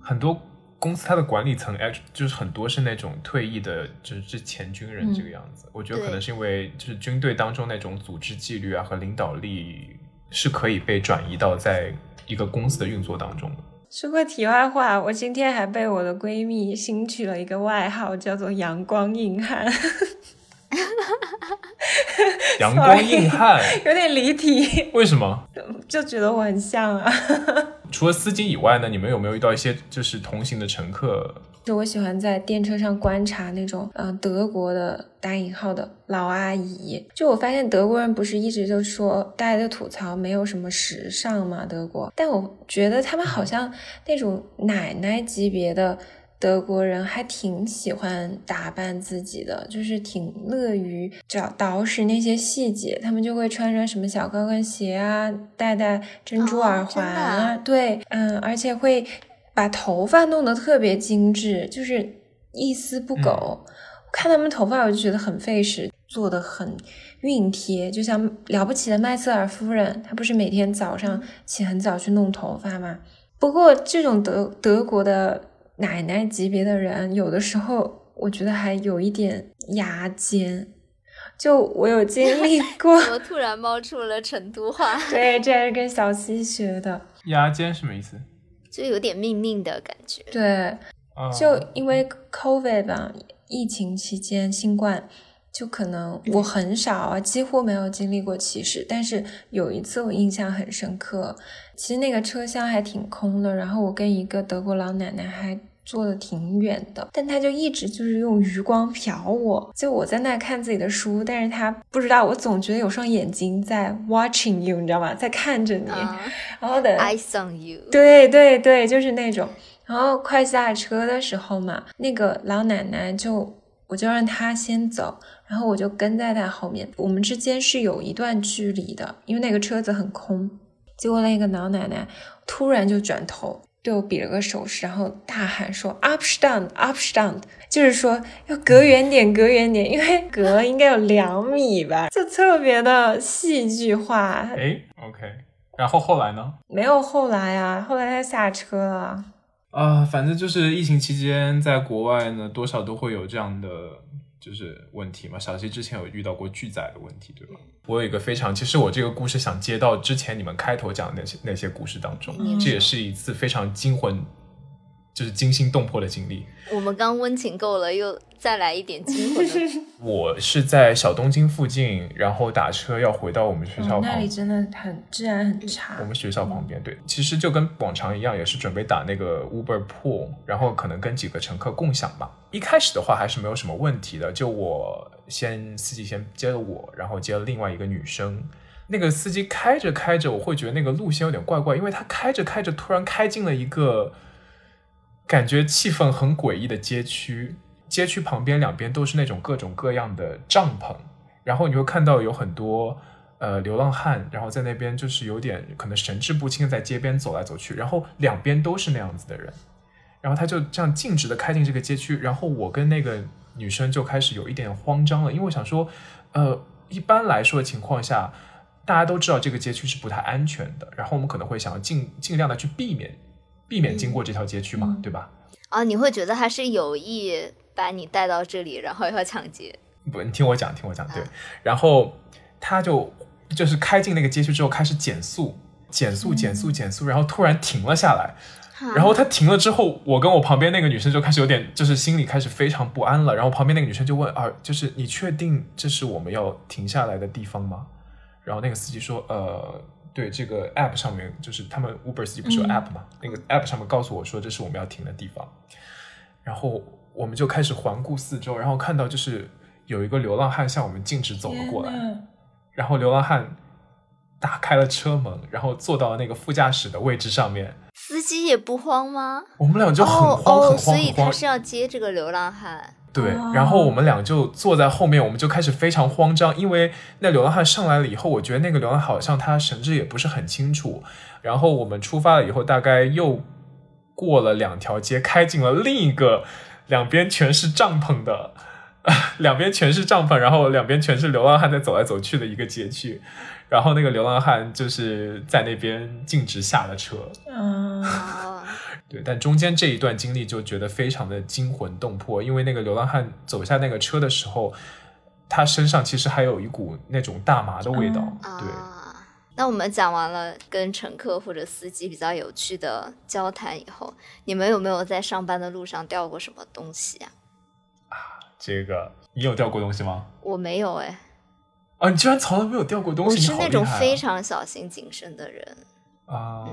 Speaker 2: 很多公司它的管理层哎，就是很多是那种退役的，就是之前军人
Speaker 4: 嗯
Speaker 2: 这个样子。我觉得可能是因为就是军队当中那种组织纪律啊和领导力是可以被转移到在一个公司的运作当中的。
Speaker 4: 说个题外话，我今天还被我的闺蜜新取了一个外号，叫做“阳光硬汉”，
Speaker 2: 阳光硬汉，
Speaker 4: 有点离题，
Speaker 2: 为什么？
Speaker 4: 就觉得我很像啊。
Speaker 2: 除了司机以外呢，你们有没有遇到一些就是同行的乘客？
Speaker 4: 就我喜欢在电车上观察那种，嗯、德国的打引号的老阿姨。就我发现德国人不是一直就说大家就吐槽没有什么时尚嘛，德国。但我觉得他们好像那种奶奶级别的德国人还挺喜欢打扮自己的，就是挺乐于找捯饬那些细节。他们就会穿着什么小高跟鞋啊，戴戴珍珠
Speaker 3: 哦
Speaker 4: 耳环啊，
Speaker 3: 啊
Speaker 4: 对，嗯，而且会把头发弄得特别精致，就是一丝不苟。我看他们头发，我就觉得很费时，做的很熨贴，就像了不起的麦瑟尔夫人，她不是每天早上起很早去弄头发吗？不过这种德德国的奶奶级别的人，有的时候我觉得还有一点牙尖。就我有经 历过，
Speaker 3: 怎么突然冒出了成都话
Speaker 4: 对，这还是跟小七学的。
Speaker 2: 牙尖什么意思？
Speaker 3: 就有点命令的感觉。
Speaker 4: 对，
Speaker 2: 啊，
Speaker 4: 就因为 COVID 吧，疫情期间新冠，就可能我很少啊，几乎没有经历过歧视。但是有一次我印象很深刻，其实那个车厢还挺空的，然后我跟一个德国老奶奶还。坐的挺远的，但她就一直就是用余光瞟我，就我在那看自己的书，但是她不知道，我总觉得有双眼睛在 watching you，你知道吗？在看着你，
Speaker 3: 啊
Speaker 4: 然后等
Speaker 3: ，I on you。
Speaker 4: 对对对，就是那种。然后快下车的时候嘛，那个老奶奶就我就让她先走，然后我就跟在他后面。我们之间是有一段距离的，因为那个车子很空。结果那个老奶奶突然就转头对我比了个手势，然后大喊说 “Abstand, Abstand”，就是说要隔远点，隔远点，因为隔应该有两米吧，就特别的戏剧化。
Speaker 2: 哎，OK，然后后来呢？
Speaker 4: 没有后来啊，后来他下车了。
Speaker 2: 啊、反正就是疫情期间，在国外呢，多少都会有这样的就是问题嘛。小溪之前有遇到过拒载的问题，对吧？我有一个非常，其实我这个故事想接到之前你们开头讲的那些那些故事当中，
Speaker 3: 嗯
Speaker 2: 这也是一次非常惊魂，就是惊心动魄的经历。
Speaker 3: 我们刚温情够了，又再来一点惊魂。
Speaker 2: 我是在小东京附近，然后打车要回到我们学校旁
Speaker 4: 哦那里真的很治安很差。
Speaker 2: 我们学校旁边，对，其实就跟往常一样，也是准备打那个 Uber Pool，然后可能跟几个乘客共享吧。一开始的话还是没有什么问题的，就我先司机先接了我，然后接了另外一个女生。那个司机开着开着，我会觉得那个路线有点怪怪，因为他开着开着，突然开进了一个感觉气氛很诡异的街区。街区旁边两边都是那种各种各样的帐篷，然后你会看到有很多呃流浪汉，然后在那边就是有点可能神志不清，在街边走来走去，然后两边都是那样子的人，然后他就这样径直的开进这个街区，然后我跟那个女生就开始有一点慌张了，因为我想说，呃，一般来说的情况下，大家都知道这个街区是不太安全的，然后我们可能会想要尽尽量的去避免避免经过这条街区嘛，
Speaker 4: 嗯
Speaker 2: 对吧？
Speaker 3: 啊，你会觉得他是有意把你带到这里，然后要抢劫。
Speaker 2: 不，你听我讲，听我讲，对
Speaker 3: 啊。
Speaker 2: 然后他就就是开进那个街区之后开始减速，减速，减速，减速，然后突然停了下来。然后他停了之后，我跟我旁边那个女生就开始有点，就是心里开始非常不安了。然后旁边那个女生就问啊，就是你确定这是我们要停下来的地方吗？然后那个司机说，呃，对，这个 app 上面就是他们 Uber 司机不是有 app 吗？那个 app 上面告诉我说这是我们要停的地方。然后我们就开始环顾四周，然后看到就是有一个流浪汉向我们径直走了过来。然后流浪汉打开了车门，然后坐到了那个副驾驶的位置上面。
Speaker 3: 司机也不慌吗？
Speaker 2: 我们俩就很
Speaker 3: 哦
Speaker 2: 慌，
Speaker 3: 哦，
Speaker 2: 很慌，
Speaker 3: 所以他。是要接这个流浪汉。
Speaker 2: 对
Speaker 4: 哦，
Speaker 2: 然后我们俩就坐在后面，我们就开始非常慌张，因为那流浪汉上来了以后，我觉得那个流浪汉好像他神志也不是很清楚。然后我们出发了以后，大概又过了两条街，开进了另一个两边全是帐篷的，两边全是帐篷，然后两边全是流浪汉在走来走去的一个街区。然后那个流浪汉就是在那边径直下了车，
Speaker 4: 嗯，
Speaker 3: 哦，
Speaker 2: 对，但中间这一段经历就觉得非常的惊魂动魄，因为那个流浪汉走下那个车的时候，他身上其实还有一股那种大麻的味道。对，
Speaker 3: 啊，那我们讲完了跟乘客或者司机比较有趣的交谈以后，你们有没有在上班的路上掉过什么东西啊？
Speaker 2: 啊这个你有掉过东西吗？
Speaker 3: 我没有哎，
Speaker 2: 啊，你居然从来没有掉过东西，
Speaker 3: 我是那种非常小心谨慎的人。
Speaker 2: 啊！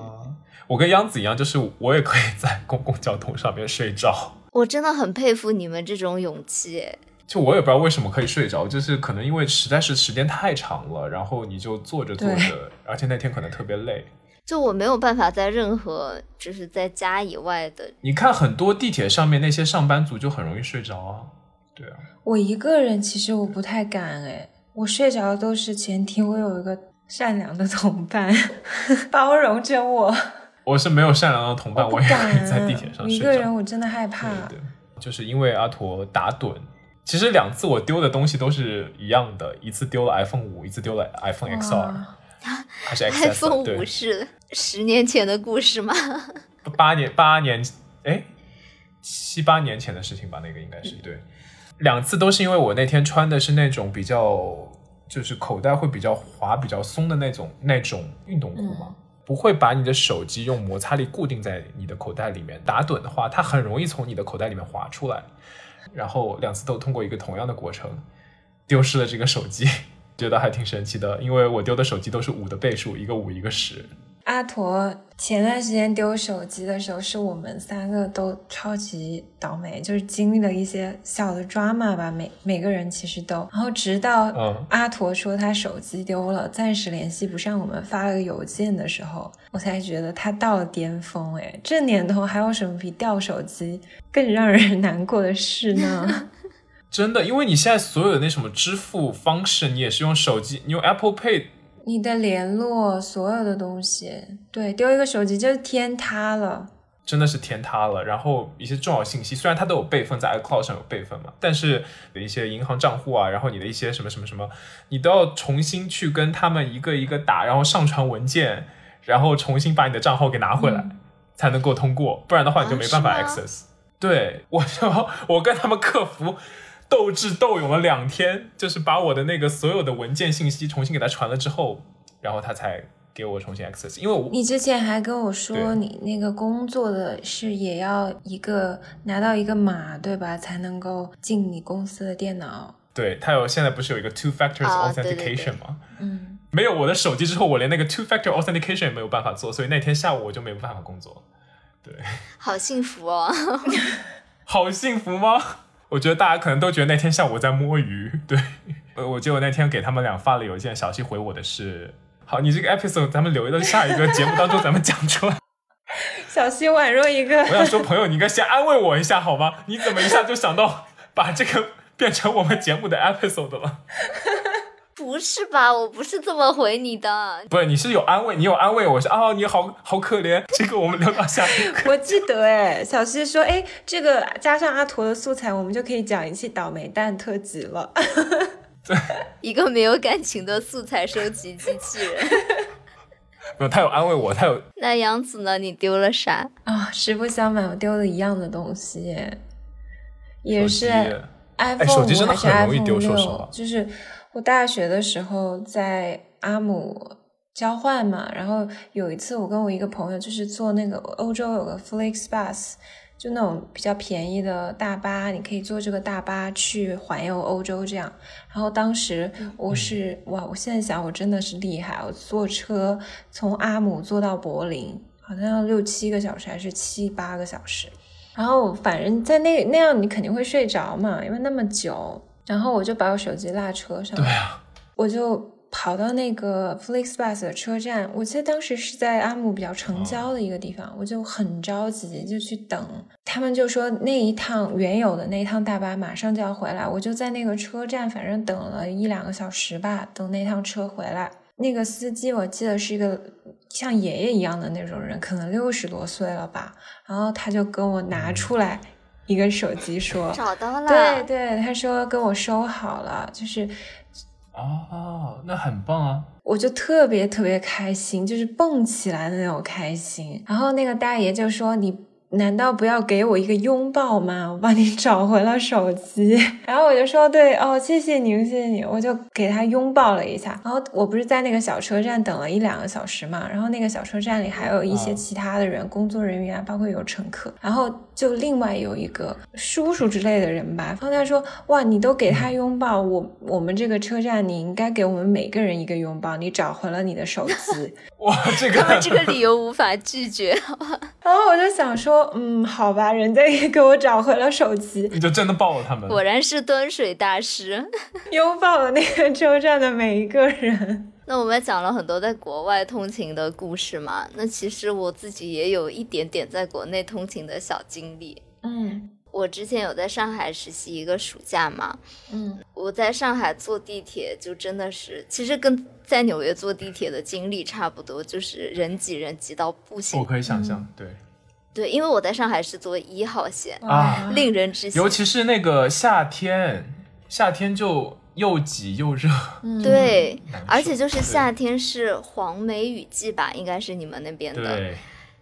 Speaker 2: 我跟央子一样，就是我也可以在公共交通上面睡着。
Speaker 3: 我真的很佩服你们这种勇气哎。
Speaker 2: 就我也不知道为什么可以睡着，就是可能因为实在是时间太长了，然后你就坐着坐着，而且那天可能特别累。
Speaker 3: 就我没有办法在任何就是在家以外的，
Speaker 2: 你看很多地铁上面那些上班族就很容易睡着啊。对啊，
Speaker 4: 我一个人其实我不太敢哎，我睡着都是前提我有一个善良的同伴 包容着我，
Speaker 2: 我是没有善良的同伴，我也
Speaker 4: 不敢
Speaker 2: 可以在地铁上睡着。
Speaker 4: 个人我真的害怕。
Speaker 2: 对对，就是因为阿驼打盹。其实两次我丢的东西都是一样的，一次丢了 iPhone 五，一次丢了 iPhone XR，还是
Speaker 3: XS？iPhone
Speaker 2: 对
Speaker 3: 五，是十年前的故事吗？
Speaker 2: 八 年八年，哎，七八年前的事情吧，那个应该是对。两次都是因为我那天穿的是那种比较，就是口袋会比较滑、比较松的那种那种运动裤嘛，不会把你的手机用摩擦力固定在你的口袋里面。打盹的话，它很容易从你的口袋里面滑出来。然后两次都通过一个同样的过程，丢失了这个手机，觉得还挺神奇的，因为我丢的手机都是五的倍数，一个五，一个十。
Speaker 4: 阿驼前段时间丢手机的时候，是我们三个都超级倒霉，就是经历了一些小的 drama 吧，每每个人其实都。然后直到
Speaker 2: 嗯
Speaker 4: 阿驼说他手机丢了，暂时联系不上我们，发了个邮件的时候，我才觉得他到了巅峰。哎，这年头还有什么比掉手机更让人难过的事呢？
Speaker 2: 真的，因为你现在所有的那什么支付方式，你也是用手机，你用 Apple Pay，
Speaker 4: 你的联络，所有的东西，对，丢一个手机就是天塌了。
Speaker 2: 真的是天塌了。然后一些重要信息，虽然它都有备份在 iCloud 上有备份嘛，但是有一些银行账户啊，然后你的一些什么什么什么，你都要重新去跟他们一个一个打，然后上传文件，然后重新把你的账号给拿回来，才能够通过，不然的话你就没办法 access。对我就 我跟他们客服斗智斗勇了两天，就是把我的那个所有的文件信息重新给他传了之后，然后他才给我重新 access，因为我
Speaker 4: 你之前还跟我说，你那个工作的是也要一个拿到一个码，对吧，才能够进你公司的电脑。
Speaker 2: 对他有现在不是有一个 two factors
Speaker 3: 啊对对对
Speaker 2: authentication 吗？
Speaker 4: 嗯，
Speaker 2: 没有我的手机之后，我连那个 two factor authentication 也没有办法做，所以那天下午我就没有办法工作。对，
Speaker 3: 好幸福哦！
Speaker 2: 好幸福吗？我觉得大家可能都觉得那天下午我在摸鱼。对，呃，我记得我那天给他们俩发了邮件，小西回我的是：好，你这个 episode 咱们留到下一个节目当中咱们讲出来。
Speaker 4: 小西宛若一个
Speaker 2: 我想说，朋友，你应该先安慰我一下好吗？你怎么一下就想到把这个变成我们节目的 episode 了？
Speaker 3: 不是吧？我不是这么回你的。
Speaker 2: 不是，你是有安慰，你有安慰我说啊，你好好可怜。这个我们聊到下一个。
Speaker 4: 我记得哎，小西说，哎，这个加上阿驼的素材，我们就可以讲一期倒霉蛋特辑了。
Speaker 3: 一个没有感情的素材收集机器人，
Speaker 2: 没有，他有安慰我，他有
Speaker 3: 那杨子呢？你丢了啥？
Speaker 4: 啊、实不相瞒，我丢了一样的东西，也是 iPhone
Speaker 2: 手机真的
Speaker 4: 五还是
Speaker 2: 很容易
Speaker 4: iPhone
Speaker 2: 丢说实
Speaker 4: 六
Speaker 2: 话
Speaker 4: 就是我大学的时候在阿姆交换嘛，然后有一次我跟我一个朋友就是坐那个欧洲有个 FlixBus，就那种比较便宜的大巴，你可以坐这个大巴去环游欧洲这样。然后当时我是、哇，我现在想我真的是厉害，我坐车从阿姆坐到柏林，好像要六七个小时还是七八个小时。然后反正在那那样你肯定会睡着嘛，因为那么久。然后我就把我手机落车上，
Speaker 2: 对啊，
Speaker 4: 我就跑到那个 FlixBus 的车站。我记得当时是在阿姆比较城郊的一个地方，我就很着急，就去等。他们就说那一趟原有的那一趟大巴马上就要回来，我就在那个车站，反正等了一两个小时吧，等那趟车回来。那个司机我记得是一个像爷爷一样的那种人，可能六十多岁了吧。然后他就跟我拿出来一个手机说，
Speaker 3: 找到了。
Speaker 4: 对对，他说跟我收好了，就是
Speaker 2: 哦，那很棒啊！
Speaker 4: 我就特别特别开心，就是蹦起来的那种开心。然后那个大爷就说：“你难道不要给我一个拥抱吗？我帮你找回了手机。”然后我就说：“对哦，谢谢你，谢谢你。”我就给他拥抱了一下。然后我不是在那个小车站等了一两个小时嘛，然后那个小车站里还有一些
Speaker 2: 啊
Speaker 4: 其他的人，工作人员，包括有乘客。然后就另外有一个叔叔之类的人吧，然后他说：“哇，你都给他拥抱，我我们这个车站你应该给我们每个人一个拥抱，你找回了你的手机。
Speaker 2: 哇，这
Speaker 3: 他们
Speaker 2: 个
Speaker 3: 这个理由无法拒绝。
Speaker 4: 然后我就想说，嗯，好吧，人家也给我找回了手机，
Speaker 2: 你就真的抱了他们。
Speaker 3: 果然是端水大师。
Speaker 4: 拥抱了那个车站的每一个人。
Speaker 3: 那我们讲了很多在国外通勤的故事嘛，那其实我自己也有一点点在国内通勤的小经历。
Speaker 4: 嗯
Speaker 3: 我之前有在上海实习一个暑假嘛，
Speaker 4: 嗯
Speaker 3: 我在上海坐地铁就真的是，其实跟在纽约坐地铁的经历差不多，就是人挤人挤到不行
Speaker 2: 我。可以想象，对
Speaker 3: 对，因为我在上海是坐一号线，
Speaker 2: 啊
Speaker 3: 令人窒息。
Speaker 2: 尤其是那个夏天，夏天就又挤又热。
Speaker 4: 嗯，
Speaker 3: 对，而且就是夏天是黄梅雨季吧，应该是你们那边的。
Speaker 2: 对，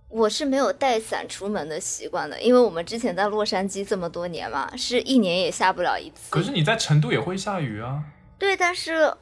Speaker 3: 我是没有带伞出门的习惯的，因为我们之前在洛杉矶这么多年嘛，是一年也下不了一次。
Speaker 2: 可是你在成都也会下雨啊。
Speaker 3: 对，但是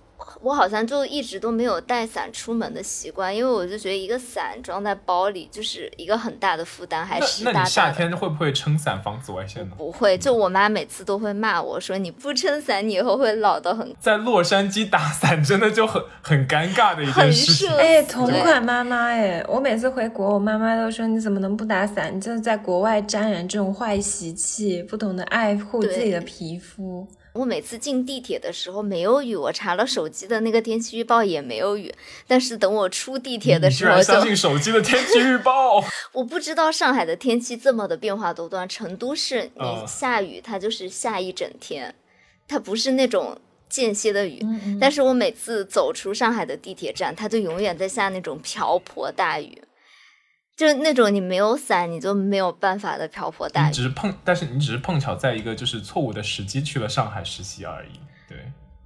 Speaker 3: 我好像就一直都没有带伞出门的习惯，因为我就觉得一个伞装在包里就是一个很大的负担，还
Speaker 2: 那
Speaker 3: 湿哒
Speaker 2: 那你夏。天会不会撑伞防紫外线呢？
Speaker 3: 不会，就我妈每次都会骂我说你不撑伞，你以后会老得很。
Speaker 2: 在洛杉矶打伞真的就很很尴尬的一件事。
Speaker 4: 哎，同款妈妈哎，我每次回国，我妈妈都说你怎么能不打伞？你就是在国外沾染这种坏习气，不懂得爱护自己的皮肤。
Speaker 3: 我每次进地铁的时候没有雨，我查了手机的那个天气预报也没有雨，但是等我出地铁的时候就
Speaker 2: 然相信手机的天气预报？
Speaker 3: 我不知道上海的天气这么的变化多端，成都是你
Speaker 2: 啊
Speaker 3: 下雨，它就是下一整天，它不是那种间歇的雨。但是我每次走出上海的地铁站，它就永远在下那种瓢泼大雨，就是那种你没有伞你就没有办法的瓢泼大雨。
Speaker 2: 你只是碰，但是你只是碰巧在一个就是错误的时机去了上海实习而已。对，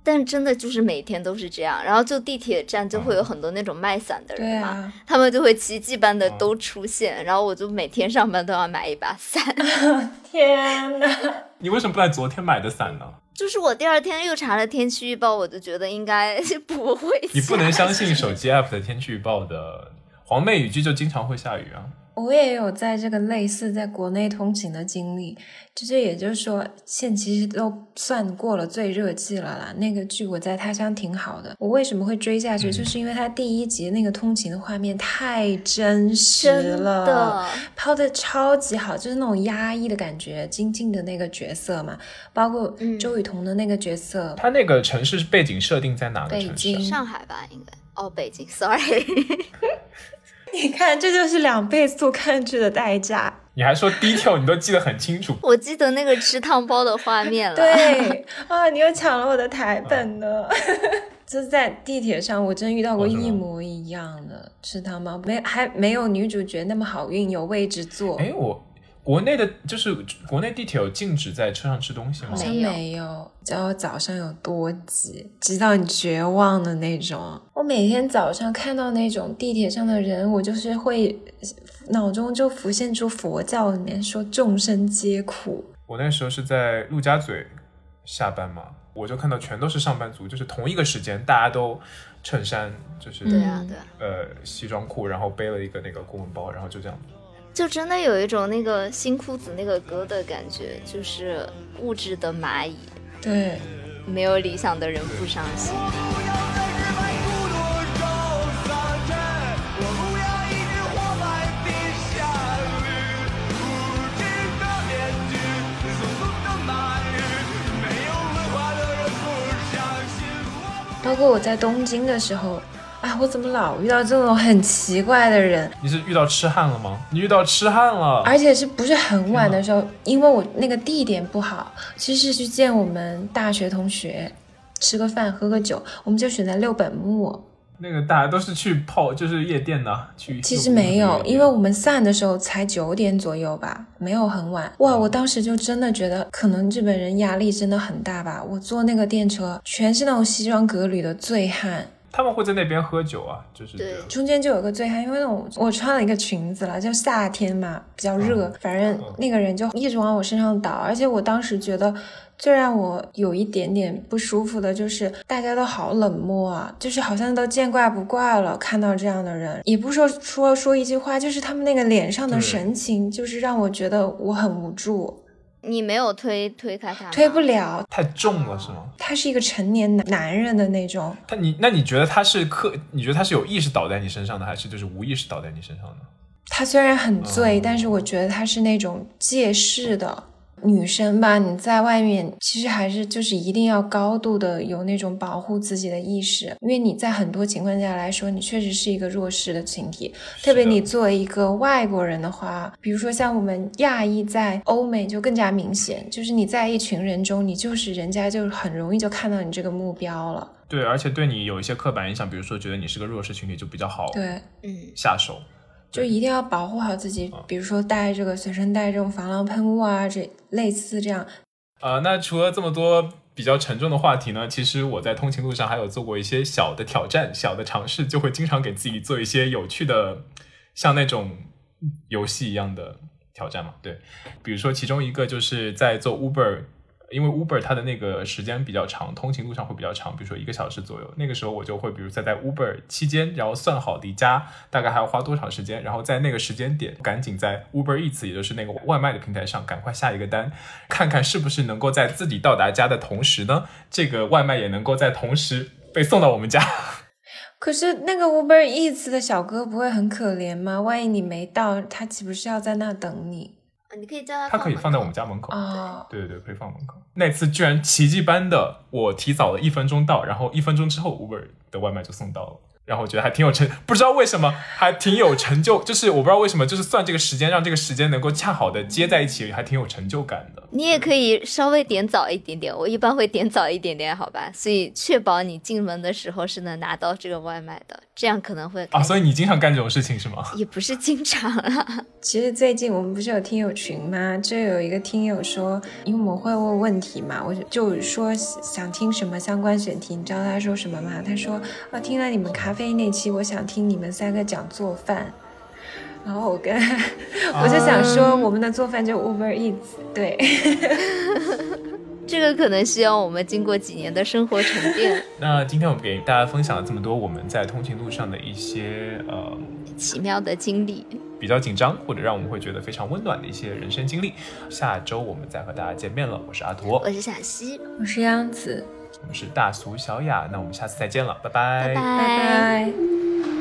Speaker 3: 但真的就是每天都是这样，然后就地铁站就会有很多那种卖伞的人嘛，
Speaker 4: 啊，
Speaker 3: 他们就会奇迹般的
Speaker 2: 哦
Speaker 3: 都出现，然后我就每天上班都要买一把伞。
Speaker 4: 天哪！
Speaker 2: 你为什么不在昨天买的伞呢？
Speaker 3: 就是我第二天又查了天气预报，我就觉得应该 不会。
Speaker 2: 你不能相信手机 app 的天气预报的，黄梅雨季就经常会下雨啊。
Speaker 4: 我也有在这个类似在国内通勤的经历，就是也就是说，现其实都算过了最热季了啦。那个剧我在他乡挺好的，我为什么会追下去？
Speaker 2: 嗯
Speaker 4: 就是因为它第一集那个通勤的画面太真实了，
Speaker 3: 的，
Speaker 4: 抛的超级好，就是那种压抑的感觉。金靖的那个角色嘛，包括
Speaker 3: 嗯
Speaker 4: 周雨彤的那个角色，
Speaker 2: 他那个城市背景设定在哪个
Speaker 4: 北
Speaker 2: 城市北？
Speaker 4: 京
Speaker 3: 上海吧，应该。哦，北京，sorry。
Speaker 4: 你看，这就是两倍速看剧的代价。
Speaker 2: 你还说 detail 你都记得很清楚。
Speaker 3: 我记得那个吃汤包的画面了。
Speaker 4: 对啊，你又抢了我的台本呢。就是在地铁上，我真遇到过一模一样的吃汤包，没还没有女主角那么好运，有位置坐。
Speaker 2: 哎，我国内的，就是国内地铁有禁止在车上吃东西吗
Speaker 4: 好？像
Speaker 3: 没有
Speaker 4: 没有，知道早上有多挤，挤到你绝望的那种。我每天早上看到那种地铁上的人，我就是会脑中就浮现出佛教里面说众生皆苦。
Speaker 2: 我那时候是在陆家嘴下班嘛，我就看到全都是上班族，就是同一个时间，大家都衬衫，就是
Speaker 3: 对啊，对啊，
Speaker 2: 呃西装裤，然后背了一个那个公文包，然后就这样。
Speaker 3: 就真的有一种那个新裤子那个歌的感觉，就是物质的蚂蚁，
Speaker 4: 对，
Speaker 3: 没有理想的人不伤心。
Speaker 4: 包括我在东京的时候，哎，我怎么老遇到这种很奇怪的人？
Speaker 2: 你是遇到痴汉了吗？你遇到痴汉了？
Speaker 4: 而且是不是很晚的时候？因为我那个地点不好，其实是去见我们大学同学，吃个饭喝个酒，我们就选在六本木。
Speaker 2: 那个大家都是去泡，就是夜店的，去。
Speaker 4: 其实没有，因为
Speaker 2: 我
Speaker 4: 我们散的时候才九点左右吧，没有很晚。哇，我当时就真的觉得，可能日本人压力真的很大吧。我坐那个电车，全是那种西装革履的醉汉，
Speaker 2: 他们会在那边喝酒啊，就是对。
Speaker 4: 中间就有个醉汉，因为那种我穿了一个裙子了，就夏天嘛，比较热，反正那个人就一直往我身上倒，而且我当时觉得。最让我有一点点不舒服的就是大家都好冷漠啊，就是好像都见怪不怪了。看到这样的人，也不说说说一句话，就是他们那个脸上的神情，就是让我觉得我很无助，
Speaker 3: 你没有推推开他？
Speaker 4: 推不了。
Speaker 2: 太重了是吗？
Speaker 4: 他是一个成年男男人的那种，
Speaker 2: 他你那你觉得他是刻？你觉得他是有意识倒在你身上的，还是就是无意识倒在你身上的？
Speaker 4: 他虽然很醉，
Speaker 2: 哦
Speaker 4: 但是我觉得他是那种借势的。女生吧，你在外面其实还是就是一定要高度的有那种保护自己的意识，因为你在很多情况下来说，你确实是一个弱势的群体。特别你作为一个外国人的话，比如说像我们亚裔在欧美就更加明显，就是你在一群人中，你就是人家就很容易就看到你这个目标了。
Speaker 2: 对，而且对你有一些刻板印象，比如说觉得你是个弱势群体，就比较好
Speaker 4: 对，
Speaker 3: 嗯，
Speaker 2: 下手。
Speaker 4: 就一定要保护好自己，比如说带这个随身带这种防狼喷雾啊，这类似这样。
Speaker 2: 呃，那除了这么多比较沉重的话题呢，其实我在通勤路上还有做过一些小的挑战、小的尝试，就会经常给自己做一些有趣的，像那种游戏一样的挑战嘛。对，比如说其中一个就是在做 Uber。因为 Uber 它的那个时间比较长，通勤路上会比较长，比如说一个小时左右。那个时候我就会，比如在在 Uber 期间，然后算好离家大概还要花多长时间，然后在那个时间点赶紧在 Uber Eats，也就是那个外卖的平台上赶快下一个单，看看是不是能够在自己到达家的同时呢，这个外卖也能够在同时被送到我们家。
Speaker 4: 可是那个 Uber Eats 的小哥不会很可怜吗？万一你没到，他岂不是要在那等你？
Speaker 3: 你可以叫他，
Speaker 2: 它可以放在我们家门口。
Speaker 4: 哦，
Speaker 2: 对对对，可以放门口。那次居然奇迹般的，我提早了一分钟到，然后一分钟之后 Uber 的外卖就送到了。然后我觉得还挺有成，不知道为什么还挺有成就，就是我不知道为什么，就是算这个时间，让这个时间能够恰好的接在一起，还挺有成就感的。
Speaker 3: 你也可以稍微点早一点点，我一般会点早一点点，好吧？所以确保你进门的时候是能拿到这个外卖的，这样可能会
Speaker 2: 啊，所以你经常干这种事情是吗？
Speaker 3: 也不是经常啊。
Speaker 4: 其实最近我们不是有听友群吗？就有一个听友说，因为我们会问问题嘛，我就就说想听什么相关选题，你知道他说什么吗？他说啊，听了你们咖啡那期，我想听你们三个讲做饭。然后我跟 我就想说，我们的做饭就 Uber Eats，对，
Speaker 3: 这个可能需要我们经过几年的生活沉淀。
Speaker 2: 那今天我们给大家分享了这么多我们在通勤路上的一些呃
Speaker 3: 奇妙的经历，
Speaker 2: 比较紧张或者让我们会觉得非常温暖的一些人生经历。下周我们再和大家见面了，我是阿驼，
Speaker 3: 我是小溪，
Speaker 4: 我是央子，
Speaker 2: 我们是大俗小雅，那我们下次再见了，拜拜
Speaker 3: 拜拜
Speaker 4: 拜拜。